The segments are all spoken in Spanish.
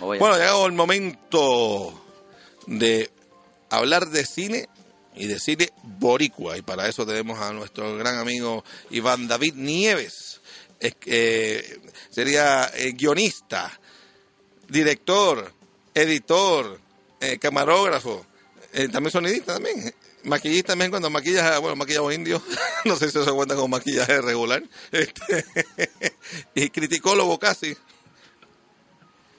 Bueno, llegado el momento de hablar de cine y de cine boricua. Y para eso tenemos a nuestro gran amigo Iván David Nieves. Es, eh, sería eh, guionista, director, editor, eh, camarógrafo, también sonidista también. Maquillista también cuando maquillas, bueno, maquillado indio, no sé si se cuenta como maquillaje regular. Este, y criticólogo casi.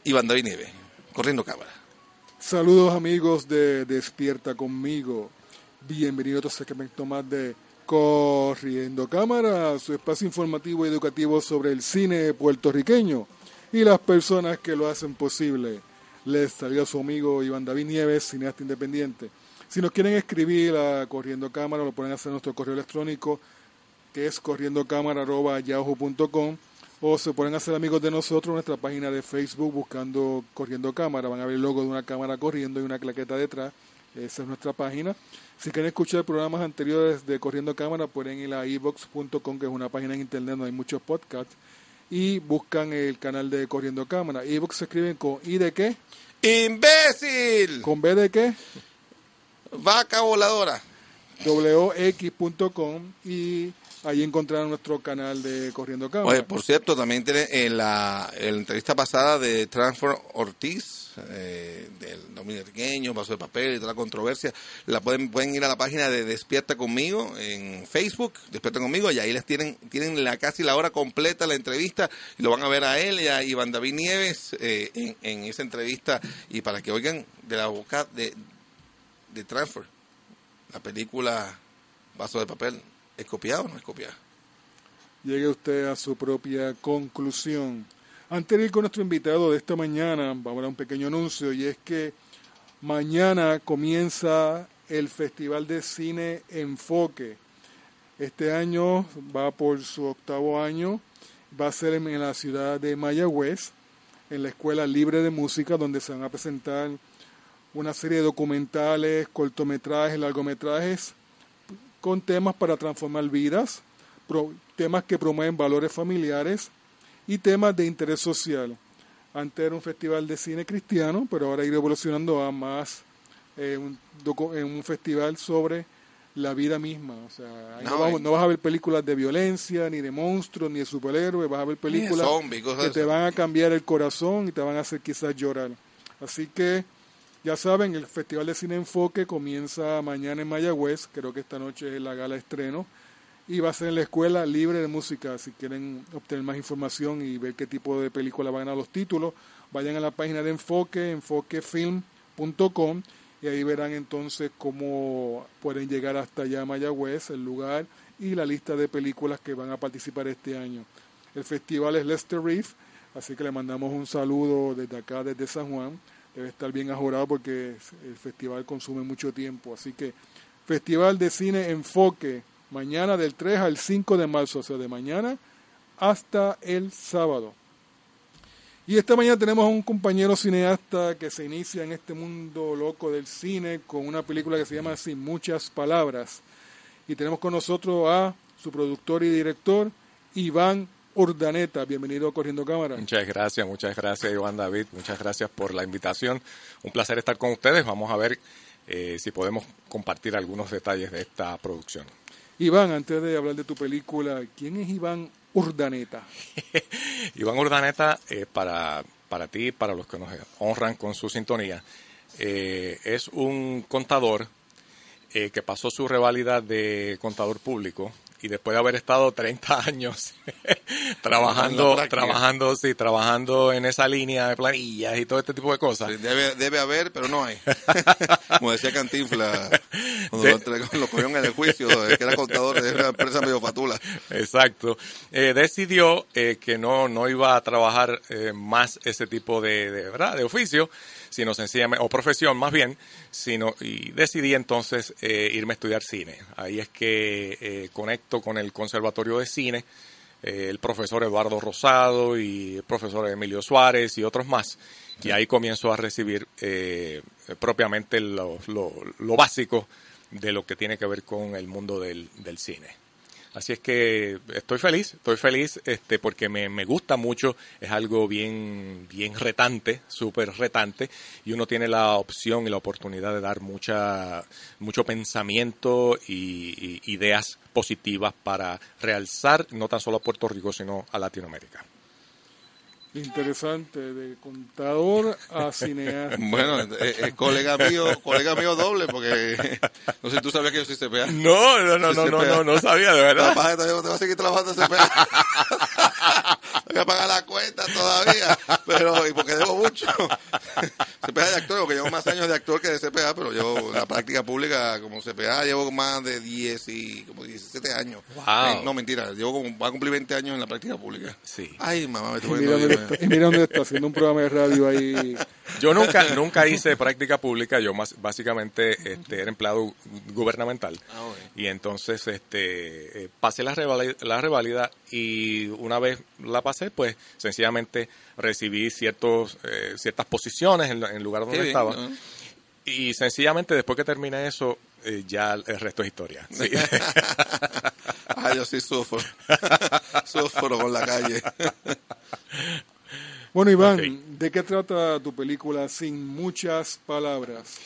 Iván David Nieves, corriendo cámara. Saludos amigos de Despierta conmigo. Bienvenido a otro segmento más de Corriendo Cámara, su espacio informativo y educativo sobre el cine puertorriqueño y las personas que lo hacen posible. Les saluda su amigo Iván David Nieves, cineasta independiente. Si nos quieren escribir a Corriendo Cámara, lo pueden hacer en nuestro correo electrónico, que es corriendocámara.yahoo.com o se pueden hacer amigos de nosotros en nuestra página de Facebook buscando Corriendo Cámara. Van a ver el logo de una cámara corriendo y una claqueta detrás. Esa es nuestra página. Si quieren escuchar programas anteriores de Corriendo Cámara, pueden ir a evox.com, que es una página en internet donde hay muchos podcasts, y buscan el canal de Corriendo Cámara. Evox se escriben con ¿I de qué? ¡Imbécil! ¿Con B de qué? Vaca voladora. wx.com y ahí encontrarán nuestro canal de Corriendo Cámara. Oye, por cierto, también tiene en la, en la entrevista pasada de Transfer Ortiz, eh, del dominiqueño, paso de papel y toda la controversia, la pueden, pueden ir a la página de Despierta conmigo en Facebook, Despierta conmigo, y ahí les tienen, tienen la casi la hora completa la entrevista, y lo van a ver a él y a Iván David Nieves eh, en, en esa entrevista, y para que oigan de la boca de, de Transfer, la película Vaso de Papel, ¿es o no es llegue usted a su propia conclusión. Antes de ir con nuestro invitado de esta mañana, vamos a un pequeño anuncio y es que mañana comienza el Festival de Cine Enfoque. Este año va por su octavo año, va a ser en la ciudad de Mayagüez, en la Escuela Libre de Música, donde se van a presentar una serie de documentales, cortometrajes, largometrajes con temas para transformar vidas, pro- temas que promueven valores familiares y temas de interés social. Antes era un festival de cine cristiano, pero ahora ido evolucionando a más eh, un, docu- eh, un festival sobre la vida misma. O sea, ahí no, No, vamos- no vas a ver películas de violencia, ni de monstruos, ni de superhéroes, vas a ver películas que te van a cambiar el corazón y te van a hacer quizás llorar. Así que ya saben, el Festival de Cine Enfoque comienza mañana en Mayagüez, creo que esta noche es la gala estreno, y va a ser en la Escuela Libre de Música. Si quieren obtener más información y ver qué tipo de película van a los títulos, vayan a la página de Enfoque, enfoquefilm.com, y ahí verán entonces cómo pueden llegar hasta allá Mayagüez, el lugar y la lista de películas que van a participar este año. El festival es Lester Reef, así que le mandamos un saludo desde acá, desde San Juan. Debe estar bien ajorado porque el festival consume mucho tiempo. Así que Festival de Cine Enfoque, mañana del 3 al 5 de marzo, o sea, de mañana hasta el sábado. Y esta mañana tenemos a un compañero cineasta que se inicia en este mundo loco del cine con una película que se llama Sin muchas palabras. Y tenemos con nosotros a su productor y director, Iván Urdaneta. Bienvenido a Corriendo Cámara. Muchas gracias, muchas gracias Iván David, muchas gracias por la invitación. Un placer estar con ustedes. Vamos a ver eh, si podemos compartir algunos detalles de esta producción. Iván, antes de hablar de tu película, ¿quién es Iván Urdaneta? Iván Urdaneta, eh, para, para ti, para los que nos honran con su sintonía, eh, es un contador que pasó su revalida de contador público y después de haber estado 30 años trabajando, trabajando, sí, trabajando en esa línea de planillas y todo este tipo de cosas. debe, debe haber, pero no hay. Como decía Cantinfla, cuando lo, lo, cogieron en el juicio, que era contador de una empresa medio fatula. Exacto. Eh, decidió eh, que no, no iba a trabajar eh, más ese tipo de, de, ¿verdad? de oficio, sino sencillamente, o profesión más bien, sino, y decidí entonces eh, irme a estudiar cine. Ahí es que eh, conecto con el Conservatorio de Cine, eh, el profesor Eduardo Rosado y el profesor Emilio Suárez y otros más. Y ahí comienzo a recibir propiamente lo, lo, lo, básico de lo que tiene que ver con el mundo del, del cine. Así es que estoy feliz, estoy feliz este, porque me, me gusta mucho, es algo bien, bien retante, súper retante, y uno tiene la opción y la oportunidad de dar mucha, mucho pensamiento y, y ideas positivas para realzar no tan solo a Puerto Rico, sino a Latinoamérica. Interesante, de contador a cineasta. Bueno, es, es, colega mío, colega mío doble, porque no sé si tú sabías que yo soy CPA. No, no, no, no, no, no, no, sabía, de verdad. Capaz, te voy a seguir trabajando CPA. voy a pagar la cuenta todavía, pero, y porque debo mucho. CPA de actor, porque llevo más años de actor que de CPA, pero llevo la práctica pública como CPA, llevo más de 10 y como 17 años. Wow. No, mentira, llevo como, va a cumplir 20 años en la práctica pública. Sí. Ay, mamá, me estoy mira, poniendo está, mira dónde está, haciendo un programa de radio ahí. Yo nunca nunca hice práctica pública, yo más básicamente este, era empleado gubernamental. Ah, okay. Y entonces este eh, pasé la revalida, la revalida y una vez la pasé, pues sencillamente recibí ciertos eh, ciertas posiciones en, en el lugar donde Qué bien, estaba. ¿no? Y sencillamente después que terminé eso, eh, ya el resto es historia. Sí. Ay, yo sí sufro. sufro con la calle. Bueno, Iván. ¿de qué trata tu película sin muchas palabras?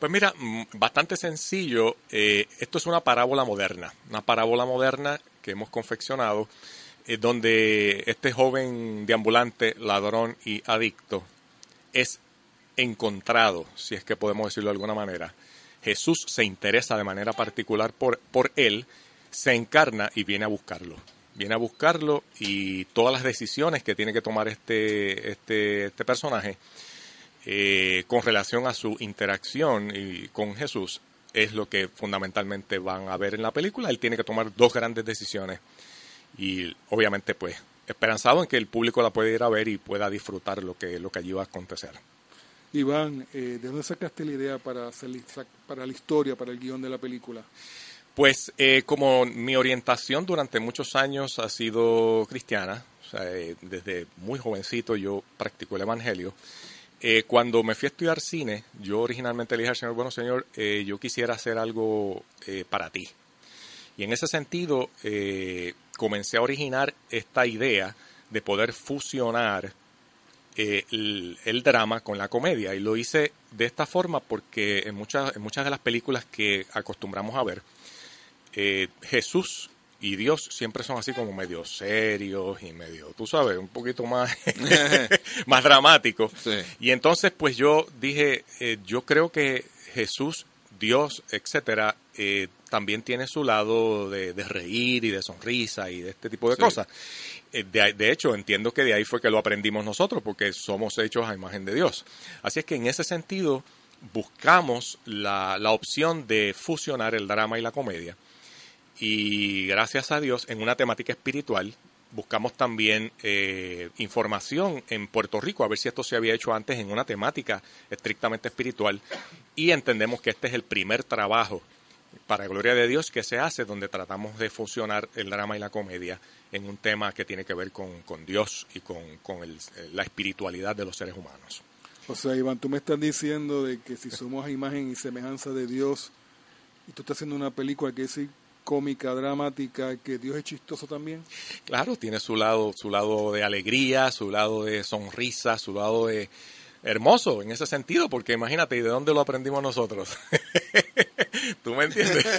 Pues mira, mm, bastante sencillo. Eh, esto es una parábola moderna, una parábola moderna que hemos confeccionado, eh, donde este joven deambulante, ladrón y adicto es encontrado, si es que podemos decirlo de alguna manera. Jesús se interesa de manera particular por, por él, se encarna y viene a buscarlo. Viene a buscarlo y todas las decisiones que tiene que tomar este, este, este personaje eh, con relación a su interacción y con Jesús es lo que fundamentalmente van a ver en la película. Él tiene que tomar dos grandes decisiones y obviamente pues esperanzado en que el público la pueda ir a ver y pueda disfrutar lo que, lo que allí va a acontecer. Iván, eh, ¿de dónde sacaste la idea para, hacer, para la historia, para el guion de la película? Pues eh, como mi orientación durante muchos años ha sido cristiana, eh, desde muy jovencito yo practico el Evangelio, eh, cuando me fui a estudiar cine, yo originalmente le dije al Señor, bueno Señor, eh, yo quisiera hacer algo para ti. Y en ese sentido comencé a originar esta idea de poder fusionar el, el drama con la comedia. Y lo hice de esta forma porque en muchas, en muchas de las películas que acostumbramos a ver, eh, Jesús y Dios siempre son así como medio serios y medio, tú sabes, un poquito más, más dramáticos. Sí. Y entonces, pues yo dije, eh, yo creo que Jesús, Dios, etcétera, eh, también tiene su lado de, de reír y de sonrisa y de este tipo de Sí. cosas. Eh, de, de hecho, entiendo que de ahí fue que lo aprendimos nosotros, porque somos hechos a imagen de Dios. Así es que en ese sentido, buscamos la, la opción de fusionar el drama y la comedia. Y gracias a Dios, en una temática espiritual, buscamos también eh, información en Puerto Rico, a ver si esto se había hecho antes en una temática estrictamente espiritual. Y entendemos que este es el primer trabajo, para gloria de Dios, que se hace donde tratamos de fusionar el drama y la comedia en un tema que tiene que ver con, con Dios y con, con el- la espiritualidad de los seres humanos. O sea, Iván, tú me estás diciendo de que si somos imagen y semejanza de Dios y tú estás haciendo una película que es cómica, dramática, que Dios es chistoso también. Claro, tiene su lado, su lado de alegría, su lado de sonrisa, su lado de hermoso en ese sentido, porque imagínate, ¿y de dónde lo aprendimos nosotros? ¿Tú me entiendes?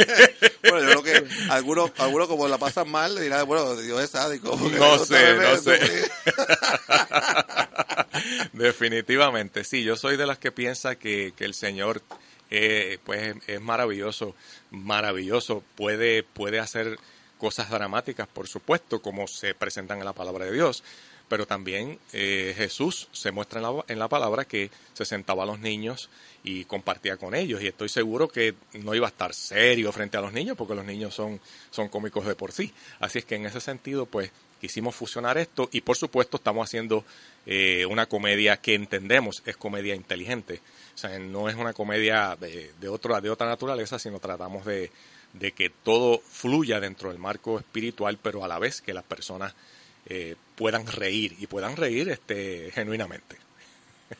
Bueno, yo creo que algunos, algunos como la pasan mal, le dirán, bueno, Dios es sádico. No sé, no sé. Definitivamente, sí, yo soy de las que piensa que, que el Señor eh, pues es maravilloso, maravilloso, puede, puede hacer cosas dramáticas, por supuesto, como se presentan en la palabra de Dios, pero también eh, Jesús se muestra en la, en la palabra que se sentaba a los niños y compartía con ellos. Y estoy seguro que no iba a estar serio frente a los niños, porque los niños son, son cómicos de por sí. Así es que en ese sentido, pues quisimos fusionar esto y por supuesto estamos haciendo eh, una comedia que entendemos es comedia inteligente. O sea, no es una comedia de, de, otra, de otra naturaleza, sino tratamos de, de que todo fluya dentro del marco espiritual, pero a la vez que las personas eh, puedan reír y puedan reír este, genuinamente.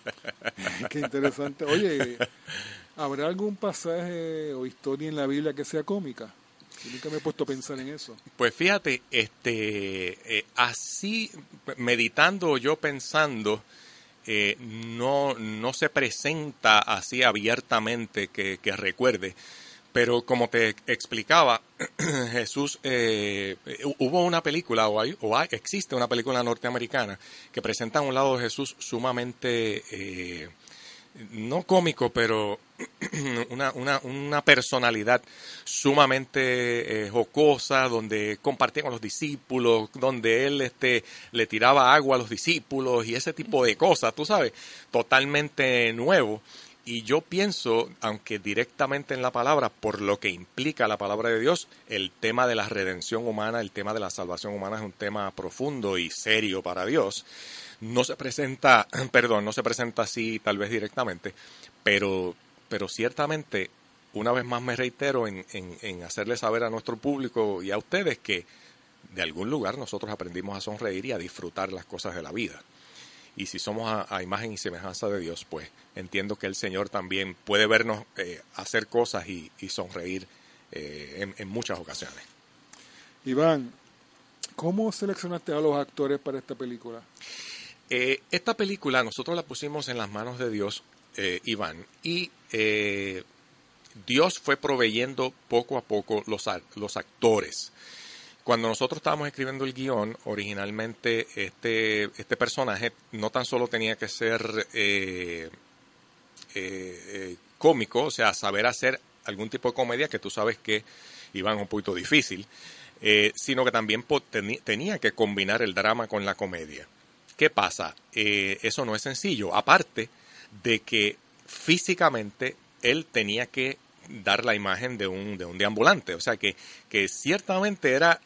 Qué interesante. Oye, ¿habrá algún pasaje o historia en la Biblia que sea cómica? Nunca me he puesto a pensar en eso. Pues fíjate, este, eh, así meditando yo pensando, eh, no, no se presenta así abiertamente que, recuerde. Pero como te explicaba, Jesús, eh, hubo una película, o, hay, o hay, existe una película norteamericana que presenta a un lado de Jesús sumamente, no cómico, pero una, una, una personalidad sumamente eh, jocosa, donde compartía con los discípulos, donde él este, le tiraba agua a los discípulos y ese tipo de cosas, tú sabes, totalmente nuevo. Y yo pienso, aunque directamente en la palabra, por lo que implica la palabra de Dios, el tema de la redención humana, el tema de la salvación humana es un tema profundo y serio para Dios. No se presenta, perdón, no se presenta así tal vez directamente, pero, pero ciertamente, una vez más me reitero en, en, en hacerle saber a nuestro público y a ustedes que de algún lugar nosotros aprendimos a sonreír y a disfrutar las cosas de la vida. Y si somos a, a imagen y semejanza de Dios, pues entiendo que el Señor también puede vernos eh, hacer cosas y, y sonreír eh, en, en, muchas ocasiones. Iván, ¿cómo seleccionaste a los actores para esta película? Eh, esta película nosotros la pusimos en las manos de Dios, eh, Iván, y Dios fue proveyendo poco a poco los, los actores. Cuando nosotros estábamos escribiendo el guion, originalmente este, este personaje no tan solo tenía que ser eh, eh, eh, cómico, o sea, saber hacer algún tipo de comedia que tú sabes que iba un poquito difícil, eh, sino que también tenía que combinar el drama con la comedia. ¿Qué pasa? Eh, eso no es sencillo, aparte de que físicamente él tenía que dar la imagen de un, de un deambulante, o sea que, que ciertamente era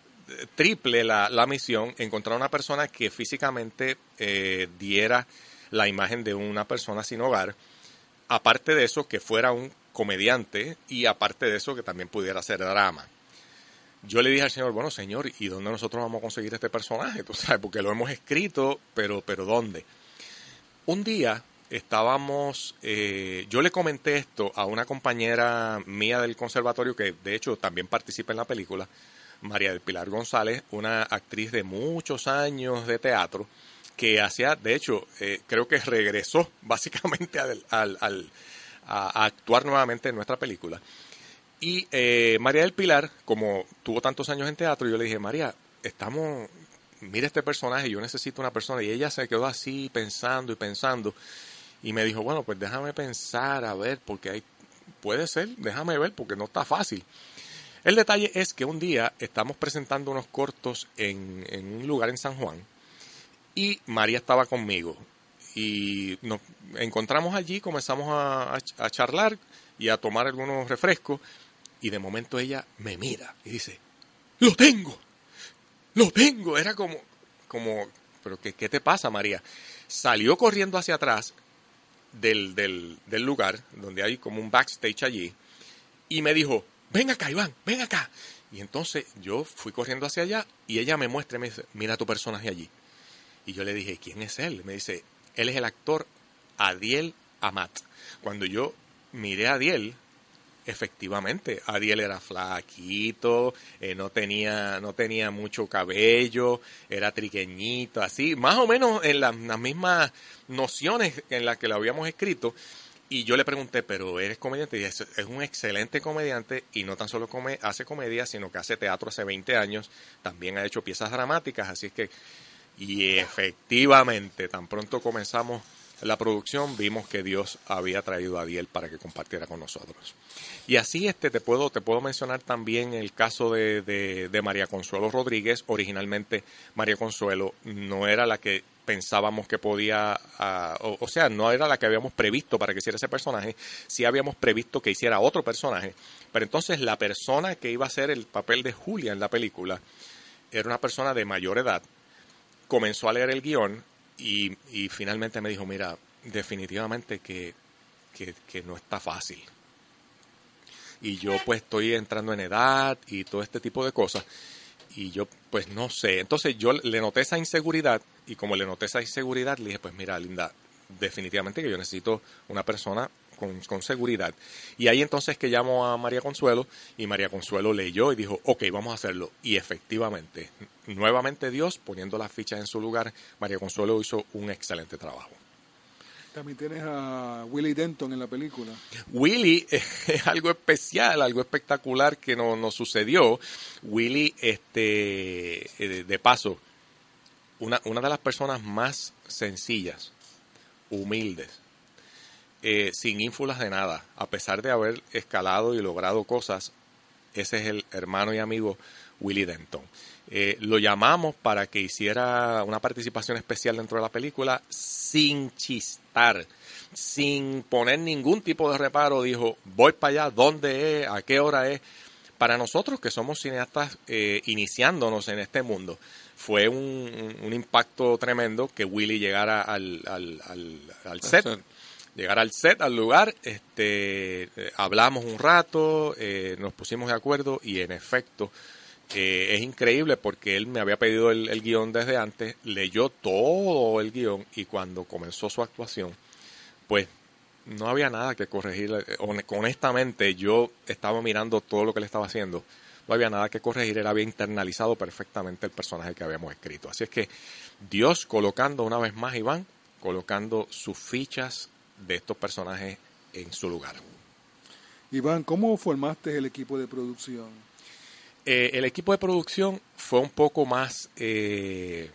triple la, la misión, encontrar una persona que físicamente eh, diera la imagen de una persona sin hogar, aparte de eso que fuera un comediante y aparte de eso que también pudiera hacer drama. Yo le dije al señor, bueno señor, ¿y dónde nosotros vamos a conseguir este personaje? Tú sabes, porque lo hemos escrito, pero, pero ¿dónde? Un día estábamos, eh, yo le comenté esto a una compañera mía del conservatorio que de hecho también participa en la película, María del Pilar González, una actriz de muchos años de teatro, que hacía, de hecho, eh, creo que regresó básicamente al, a, actuar nuevamente en nuestra película. Y eh, María del Pilar, como tuvo tantos años en teatro, yo le dije, María, estamos, mira este personaje, yo necesito una persona. Y ella se quedó así pensando y pensando. Y me dijo, bueno, pues déjame pensar, a ver, porque hay, puede ser, déjame ver, porque no está fácil. El detalle es que un día estamos presentando unos cortos en, en un lugar en San Juan y María estaba conmigo. Y nos encontramos allí, comenzamos a, a, charlar y a tomar algunos refrescos. Y de momento ella me mira y dice, lo tengo, lo tengo. Era como, como, pero ¿qué, qué te pasa, María? Salió corriendo hacia atrás del, del, del lugar, donde hay como un backstage allí, y me dijo, ven acá, Iván, ven acá. Y entonces yo fui corriendo hacia allá y ella me muestra y me dice, mira tu personaje allí. Y yo le dije, ¿quién es él? Me dice, él es el actor Adiel Amat. Cuando yo miré a Adiel, efectivamente, Adiel era flaquito, eh, no, tenía, no tenía mucho cabello, era triqueñito, así, más o menos en las, las mismas nociones en las que lo habíamos escrito. Y yo le pregunté, pero eres comediante. Y es, es un excelente comediante y no tan solo come, hace comedia, sino que hace teatro hace 20 años. También ha hecho piezas dramáticas. Así es que, y efectivamente, tan pronto comenzamos la producción vimos que Dios había traído a Diel para que compartiera con nosotros. Y así este te puedo, te puedo mencionar también el caso de, de, María Consuelo Rodríguez. Originalmente María Consuelo no era la que pensábamos que podía, ah, o, sea, no era la que habíamos previsto para que hiciera ese personaje, sí habíamos previsto que hiciera otro personaje, pero entonces la persona que iba a hacer el papel de Julia en la película era una persona de mayor edad, comenzó a leer el guion y, finalmente me dijo, mira, definitivamente que, que, no está fácil. Y yo pues estoy entrando en edad y todo este tipo de cosas. Y yo pues no sé. Entonces yo le noté esa inseguridad y como le noté esa inseguridad, le dije, pues mira, Linda, definitivamente que yo necesito una persona con, seguridad. Y ahí entonces que llamo a María Consuelo y María Consuelo leyó y dijo, ok, vamos a hacerlo. Y efectivamente, nuevamente Dios poniendo las fichas en su lugar, María Consuelo hizo un excelente trabajo. También tienes a Willie Denton en la película. Willie es algo especial, algo espectacular que nos no sucedió. Willie, este, eh, de paso, una, una de las personas más sencillas, humildes, eh, sin ínfulas de nada, a pesar de haber escalado y logrado cosas, ese es el hermano y amigo Willie Denton. Eh, lo llamamos para que hiciera una participación especial dentro de la película sin chistar, sin poner ningún tipo de reparo. Dijo, voy para allá, ¿dónde es? ¿A qué hora es? Para nosotros que somos cineastas eh, iniciándonos en este mundo, fue un, impacto tremendo que Willy llegara al, al, al, set. Llegar al set, al lugar, este, eh, hablamos un rato, eh, nos pusimos de acuerdo y en efecto eh, es increíble porque él me había pedido el, el, guion desde antes, leyó todo el guion y cuando comenzó su actuación, pues no había nada que corregir. Honestamente, yo estaba mirando todo lo que él estaba haciendo no había nada que corregir, él había internalizado perfectamente el personaje que habíamos escrito. Así es que Dios colocando una vez más, Iván, colocando sus fichas de estos personajes en su lugar. Iván, ¿cómo formaste el equipo de producción? Eh, el equipo de producción fue un poco más, eh,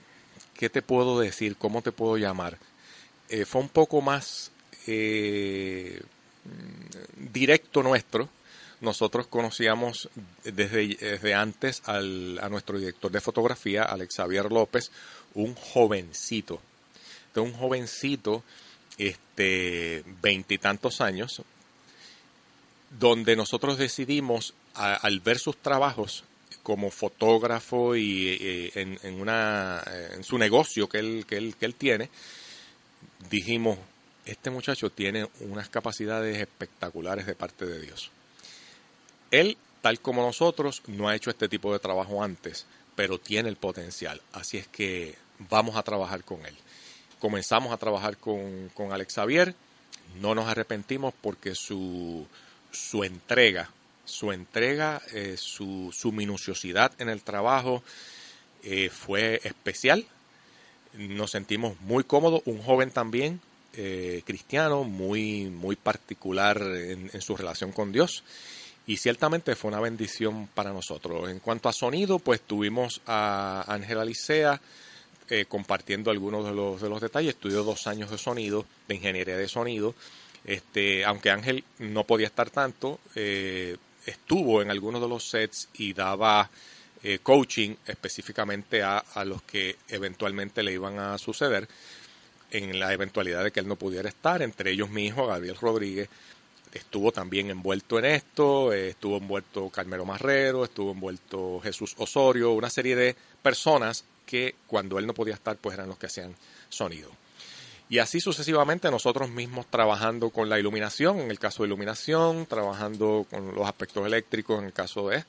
¿qué te puedo decir? ¿Cómo te puedo llamar? Eh, fue un poco más directo nuestro nosotros conocíamos desde, desde antes al, a nuestro director de fotografía, Alex Xavier López, un jovencito. De un jovencito, este, veintitantos años, donde nosotros decidimos, al ver sus trabajos como fotógrafo y, en, en, una, en su negocio que, él, que él tiene, dijimos, este muchacho tiene unas capacidades espectaculares de parte de Dios él, tal como nosotros, no ha hecho este tipo de trabajo antes, pero tiene el potencial. Así es que vamos a trabajar con él. Comenzamos a trabajar con, Alex Xavier, no nos arrepentimos porque su, su entrega, su entrega, eh, su, su, minuciosidad en el trabajo eh, fue especial. Nos sentimos muy cómodos, un joven también, eh, cristiano, muy, muy particular en su relación con Dios y ciertamente fue una bendición para nosotros. En cuanto a sonido, pues tuvimos a Ángela Licea eh, compartiendo algunos de los, de los detalles. Estudió dos años de sonido, de ingeniería de sonido. Este, aunque Ángel no podía estar tanto, eh, estuvo en algunos de los sets y daba eh, coaching específicamente a, a los que eventualmente le iban a suceder en la eventualidad de que él no pudiera estar, entre ellos mi hijo Gabriel Rodríguez, estuvo también envuelto en esto, eh, estuvo envuelto Carmelo Marrero, estuvo envuelto Jesús Osorio, una serie de personas que cuando él no podía estar, pues eran los que hacían sonido. Y así sucesivamente nosotros mismos trabajando con la iluminación, en el caso de iluminación, trabajando con los aspectos eléctricos en el caso de...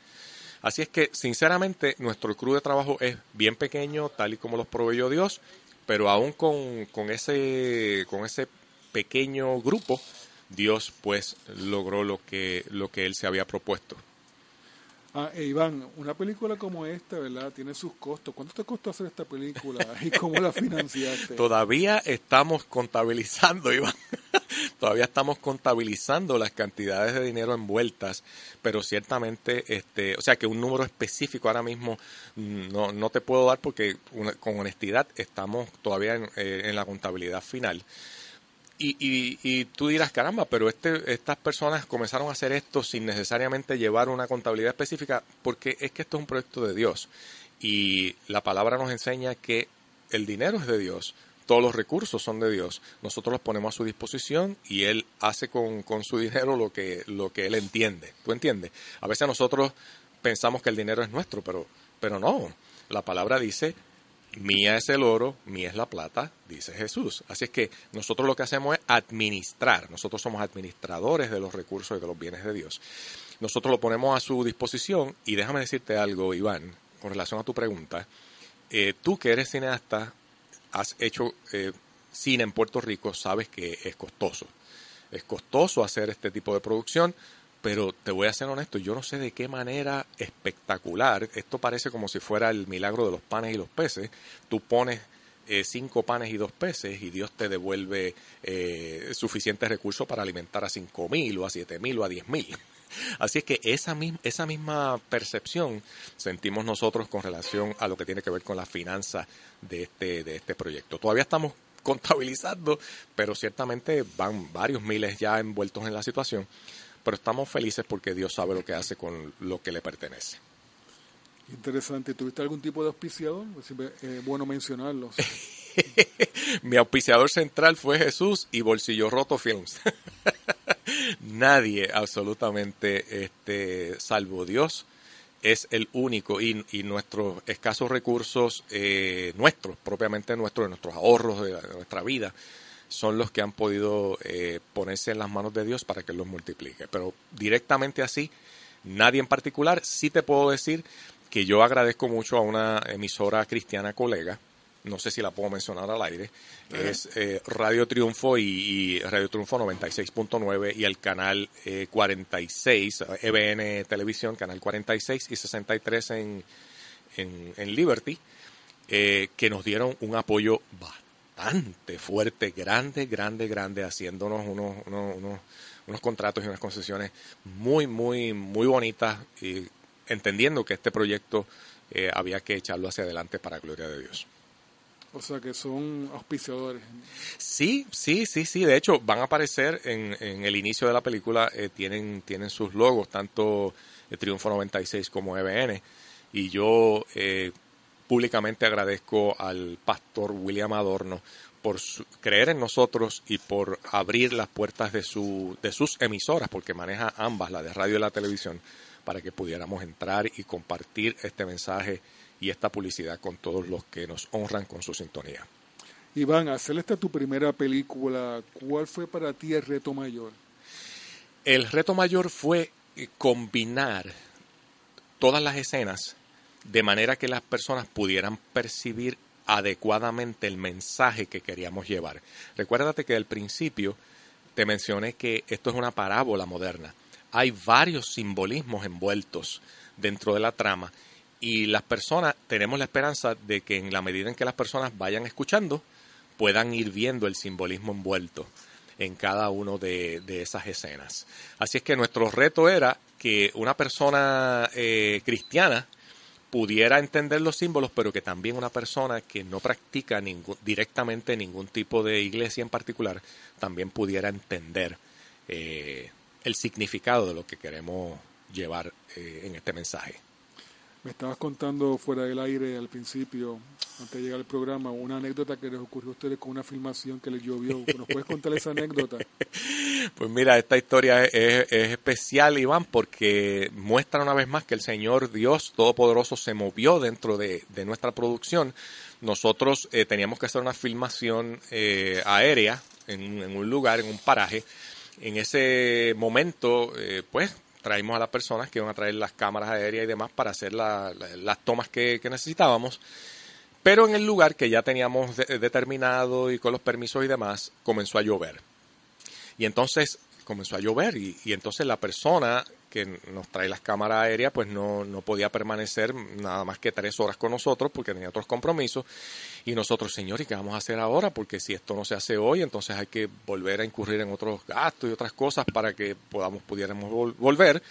Así es que, sinceramente, nuestro crew de trabajo es bien pequeño, tal y como los proveyó Dios, pero aún con, con, ese, con ese pequeño grupo, Dios pues logró lo que, lo que él se había propuesto. Ah, e Iván, una película como esta, ¿verdad? Tiene sus costos. ¿Cuánto te costó hacer esta película y cómo la financiaste? Todavía estamos contabilizando, Iván. Todavía estamos contabilizando las cantidades de dinero envueltas, pero ciertamente, este, o sea, que un número específico ahora mismo no, no te puedo dar porque con honestidad estamos todavía en, eh, en la contabilidad final Y, y, y tú dirás, caramba, pero este, estas personas comenzaron a hacer esto sin necesariamente llevar una contabilidad específica, porque es que esto es un proyecto de Dios. Y la palabra nos enseña que el dinero es de Dios, todos los recursos son de Dios. Nosotros los ponemos a su disposición y Él hace con, su dinero lo que, lo que Él entiende. ¿Tú entiendes? A veces nosotros pensamos que el dinero es nuestro, pero, pero no. La palabra dice, mía es el oro, mía es la plata, dice Jesús. Así es que nosotros lo que hacemos es administrar. Nosotros somos administradores de los recursos y de los bienes de Dios. Nosotros lo ponemos a su disposición y déjame decirte algo, Iván, con relación a tu pregunta. Eh, tú que eres cineasta, has hecho eh, cine en Puerto Rico, sabes que es costoso. Es costoso hacer este tipo de producción, pero te voy a ser honesto, yo no sé de qué manera espectacular, esto parece como si fuera el milagro de los panes y los peces, tú pones eh, cinco panes y dos peces y Dios te devuelve eh, suficientes recursos para alimentar a cinco mil o a siete mil o a diez mil. Así es que esa, esa misma percepción sentimos nosotros con relación a lo que tiene que ver con la finanza de este, de este proyecto. Todavía estamos contabilizando, pero ciertamente van varios miles ya envueltos en la situación, pero estamos felices porque Dios sabe lo que hace con lo que le pertenece. Interesante. ¿Tuviste algún tipo de auspiciador? Eh, bueno mencionarlo. Mi auspiciador central fue Jesús y Bolsillo Roto Films. Nadie, absolutamente, este, salvo Dios, es el único y, nuestros escasos recursos, eh, nuestros, propiamente nuestros, nuestros ahorros de, nuestra vida, son los que han podido eh, ponerse en las manos de Dios para que los multiplique. Pero directamente así, nadie en particular, sí te puedo decir que yo agradezco mucho a una emisora cristiana colega, no sé si la puedo mencionar al aire, es eh, Radio Triunfo y, Radio Triunfo 96.9 y el canal 46, eh, EBN Televisión, canal 46 y 63 en, en, Liberty, eh, que nos dieron un apoyo bastante fuerte, grande, grande, grande, haciéndonos unos, unos, unos contratos y unas concesiones muy, muy, muy bonitas y entendiendo que este proyecto había que echarlo hacia adelante para gloria de Dios. O sea que son auspiciadores. Sí, sí, sí, sí. De hecho, van a aparecer en, en el inicio de la película, eh, tienen, tienen sus logos, tanto el Triunfo 96 como EBN. Y yo eh, públicamente agradezco al pastor William Adorno por creer en nosotros y por abrir las puertas de, su, de sus emisoras, porque maneja ambas, la de radio y la televisión, para que pudiéramos entrar y compartir este mensaje y esta publicidad con todos los que nos honran con su sintonía. Iván, hacer esta tu primera película, ¿cuál fue para ti el reto mayor? El reto mayor fue combinar todas las escenas de manera que las personas pudieran percibir adecuadamente el mensaje que queríamos llevar. Recuérdate que al principio te mencioné que esto es una parábola moderna. Hay varios simbolismos envueltos dentro de la trama y las personas tenemos la esperanza de que en la medida en que las personas vayan escuchando, puedan ir viendo el simbolismo envuelto en cada una de, esas escenas. Así es que nuestro reto era que una persona eh, cristiana pudiera entender los símbolos, pero que también una persona que no practica ningún, directamente ningún tipo de iglesia en particular, también pudiera entender eh, el significado de lo que queremos llevar eh, en este mensaje. Me estabas contando fuera del aire al principio, antes de llegar al programa, una anécdota que les ocurrió a ustedes con una filmación que les llovió. ¿Nos puedes contar esa anécdota? Pues mira, esta historia es, especial, Iván, porque muestra una vez más que el Señor Dios Todopoderoso se movió dentro de, nuestra producción. Nosotros eh, teníamos que hacer una filmación eh, aérea en, un lugar, en un paraje. En ese momento, eh, pues traímos a las personas que iban a traer las cámaras aéreas y demás para hacer las tomas que, necesitábamos. Pero en el lugar que ya teníamos determinado y con los permisos y demás, comenzó a llover. Y entonces comenzó a llover y, entonces la persona que nos trae las cámaras aéreas, pues no, no podía permanecer nada más que tres horas con nosotros porque tenía otros compromisos. Y nosotros, señor, ¿y qué vamos a hacer ahora? Porque si esto no se hace hoy, entonces hay que volver a incurrir en otros gastos y otras cosas para que podamos, pudiéramos volver.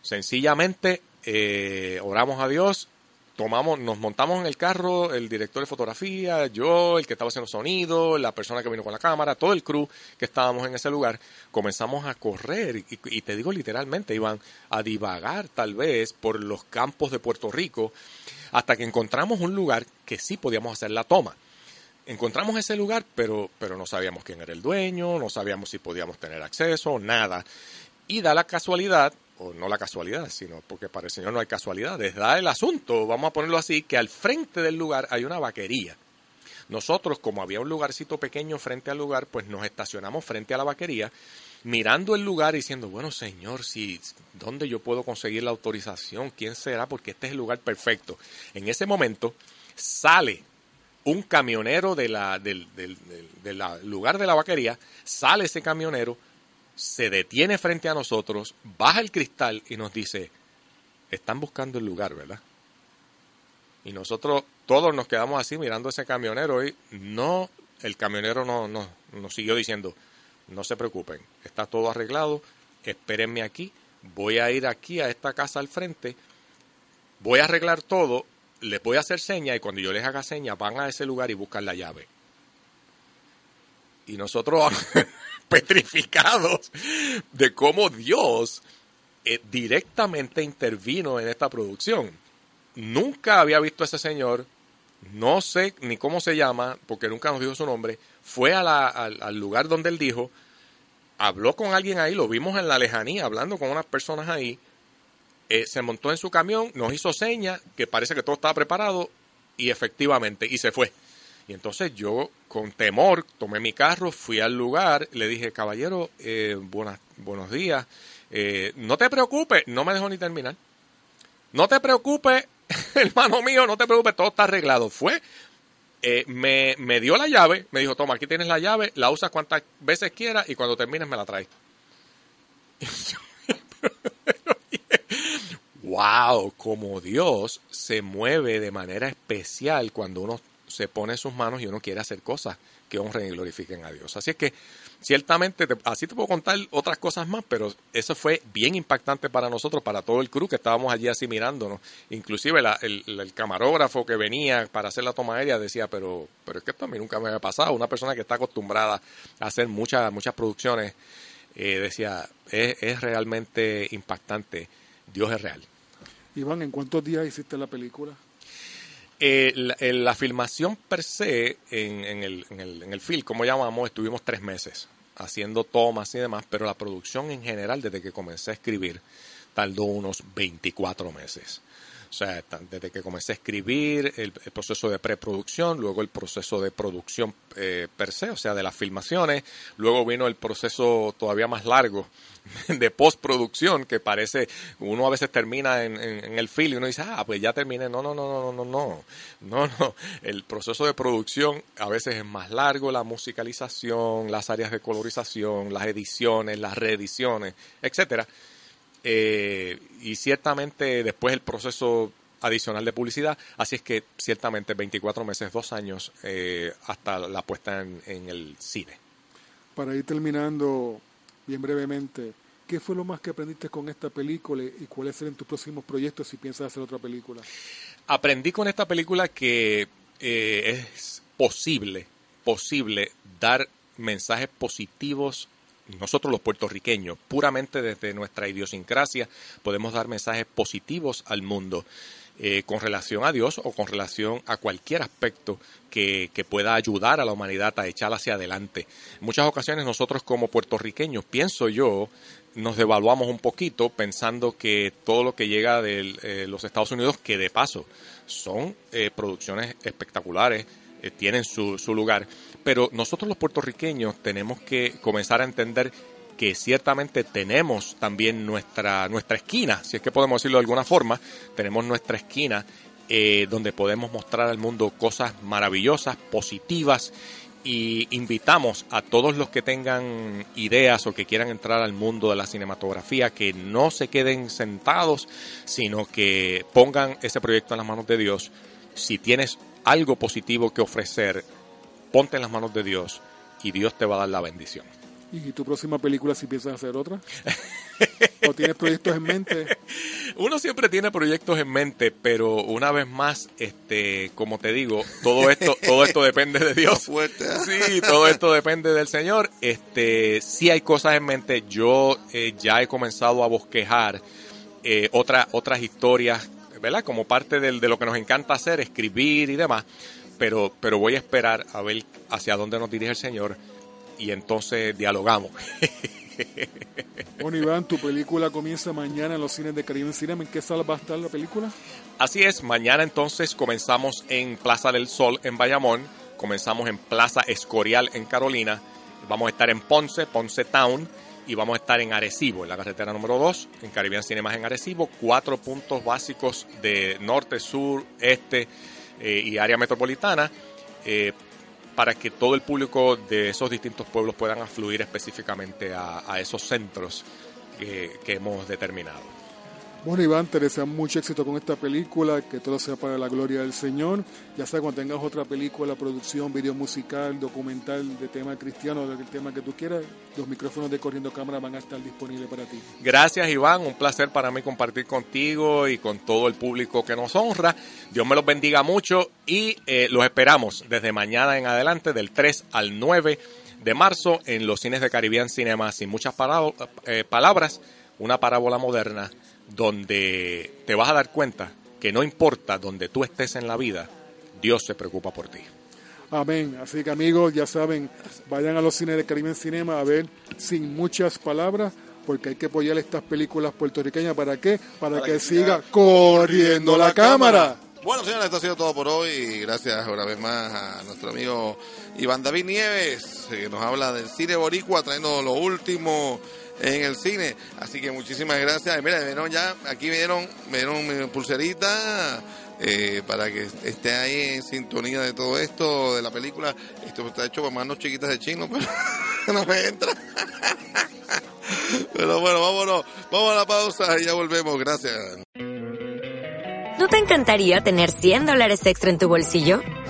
Sencillamente, eh, oramos a Dios, tomamos, nos montamos en el carro, el director de fotografía, yo, el que estaba haciendo sonido, la persona que vino con la cámara, todo el crew que estábamos en ese lugar, comenzamos a correr y, te digo literalmente, iban a divagar tal vez por los campos de Puerto Rico hasta que encontramos un lugar que sí podíamos hacer la toma. Encontramos ese lugar, pero, pero no sabíamos quién era el dueño, no sabíamos si podíamos tener acceso, nada. Y da la casualidad o no la casualidad, sino porque para el Señor no hay casualidades, da el asunto, vamos a ponerlo así, que al frente del lugar hay una vaquería. Nosotros, como había un lugarcito pequeño frente al lugar, pues nos estacionamos frente a la vaquería, mirando el lugar y diciendo, bueno, Señor, si, ¿dónde yo puedo conseguir la autorización? ¿Quién será? Porque este es el lugar perfecto. En ese momento sale un camionero de la, del, lugar de la vaquería, sale ese camionero, se detiene frente a nosotros, baja el cristal y nos dice, están buscando el lugar, ¿verdad? Y nosotros todos nos quedamos así mirando ese camionero y no, el camionero no, no, nos siguió diciendo, no se preocupen, está todo arreglado, espérenme aquí, voy a ir aquí a esta casa al frente, voy a arreglar todo, les voy a hacer seña y cuando yo les haga seña van a ese lugar y buscan la llave. Y nosotros petrificados de cómo Dios eh, directamente intervino en esta producción. Nunca había visto a ese señor, no sé ni cómo se llama, porque nunca nos dijo su nombre, fue al, al lugar donde él dijo, habló con alguien ahí, lo vimos en la lejanía, hablando con unas personas ahí, eh, se montó en su camión, nos hizo señas, que parece que todo estaba preparado, y efectivamente, y se fue. Y entonces yo, con temor, tomé mi carro, fui al lugar, le dije, caballero, eh, buenas, buenos días, eh, no te preocupes, no me dejó ni terminar. No te preocupes, hermano mío, no te preocupes, todo está arreglado. Fue, eh, me, me dio la llave, me dijo, toma, aquí tienes la llave, la usas cuantas veces quieras y cuando termines me la traes. wow, como Dios se mueve de manera especial cuando uno se pone en sus manos y uno quiere hacer cosas que honren y glorifiquen a Dios. Así es que ciertamente, te, así te puedo contar otras cosas más, pero eso fue bien impactante para nosotros, para todo el crew que estábamos allí así mirándonos. Inclusive la, el, el, camarógrafo que venía para hacer la toma aérea decía, pero, pero es que esto a mí nunca me había pasado. Una persona que está acostumbrada a hacer muchas, muchas producciones eh, decía, es, es realmente impactante. Dios es real. Iván, ¿en cuántos días hiciste la película? Eh, la, la, filmación per se, en, en, el, en, el, en el film, como llamamos, estuvimos tres meses haciendo tomas y demás, pero la producción en general, desde que comencé a escribir, tardó unos 24 meses. O sea, desde que comencé a escribir, el, el proceso de preproducción, luego el proceso de producción eh, per se, o sea, de las filmaciones, luego vino el proceso todavía más largo de postproducción, que parece, uno a veces termina en, en, el film y uno dice, ah, pues ya terminé. No, no, no, no, no, no, no, no. El proceso de producción a veces es más largo, la musicalización, las áreas de colorización, las ediciones, las reediciones, etcétera. Eh, y ciertamente después el proceso adicional de publicidad, así es que ciertamente 24 meses, dos años eh, hasta la puesta en, en, el cine. Para ir terminando bien brevemente, ¿qué fue lo más que aprendiste con esta película y cuáles serán tus próximos proyectos si piensas hacer otra película? Aprendí con esta película que eh, es posible, posible dar mensajes positivos nosotros los puertorriqueños, puramente desde nuestra idiosincrasia, podemos dar mensajes positivos al mundo eh, con relación a Dios o con relación a cualquier aspecto que, que, pueda ayudar a la humanidad a echar hacia adelante. En muchas ocasiones nosotros como puertorriqueños, pienso yo, nos devaluamos un poquito pensando que todo lo que llega de eh, los Estados Unidos, que de paso son eh, producciones espectaculares, eh, tienen su, su lugar, pero nosotros los puertorriqueños tenemos que comenzar a entender que ciertamente tenemos también nuestra, nuestra esquina, si es que podemos decirlo de alguna forma, tenemos nuestra esquina eh, donde podemos mostrar al mundo cosas maravillosas, positivas, y invitamos a todos los que tengan ideas o que quieran entrar al mundo de la cinematografía que no se queden sentados, sino que pongan ese proyecto en las manos de Dios. Si tienes algo positivo que ofrecer, ponte en las manos de Dios y Dios te va a dar la bendición. ¿Y tu próxima película si piensas hacer otra? ¿O tienes proyectos en mente? Uno siempre tiene proyectos en mente, pero una vez más, este, como te digo, todo esto, todo esto depende de Dios. ¿ah? Sí, todo esto depende del Señor. Este, sí hay cosas en mente. Yo eh, ya he comenzado a bosquejar eh, otra- otras historias, ¿verdad? Como parte del- de lo que nos encanta hacer, escribir y demás. Pero, pero voy a esperar a ver hacia dónde nos dirige el Señor y entonces dialogamos. Bueno, Iván, tu película comienza mañana en los cines de Caribe Cinema. ¿En qué sala va a estar la película? Así es, mañana entonces comenzamos en Plaza del Sol en Bayamón, comenzamos en Plaza Escorial en Carolina, vamos a estar en Ponce, Ponce Town, y vamos a estar en Arecibo, en la carretera número 2, en Caribbean Cinemas en Arecibo, cuatro puntos básicos de norte, sur, este eh, y área metropolitana, eh, para que todo el público de esos distintos pueblos puedan afluir específicamente a, esos centros que hemos determinado. Bueno, Iván, te deseamos mucho éxito con esta película, que todo sea para la gloria del Señor. Ya sea cuando tengas otra película, producción, video musical, documental de tema cristiano, del tema que tú quieras, los micrófonos de Corriendo Cámara van a estar disponibles para ti. Gracias Iván, un placer para mí compartir contigo y con todo el público que nos honra. Dios me los bendiga mucho y eh, los esperamos desde mañana en adelante del 3 al 9 de marzo en los cines de Caribbean Cinema sin muchas eh, palabras, una parábola moderna donde te vas a dar cuenta que no importa donde tú estés en la vida, Dios se preocupa por ti. Amén. Así que amigos, ya saben, vayan a los cines de Caribe Cinema a ver sin muchas palabras, porque hay que apoyar estas películas puertorriqueñas. ¿Para qué? Para, Para que, que siga corriendo la cámara. Bueno, señores, esto ha sido todo por hoy. y Gracias una vez más a nuestro amigo Iván David Nieves, que nos habla del cine boricua, trayendo lo último en el cine. Así que muchísimas gracias. Mira, me dieron ya, aquí me dieron, me mi pulserita eh, para que esté ahí en sintonía de todo esto, de la película. Esto está hecho por manos chiquitas de chino, pero no me entra. Pero bueno, vámonos, vamos a la pausa y ya volvemos. Gracias. ¿No te encantaría tener 100 dólares extra en tu bolsillo?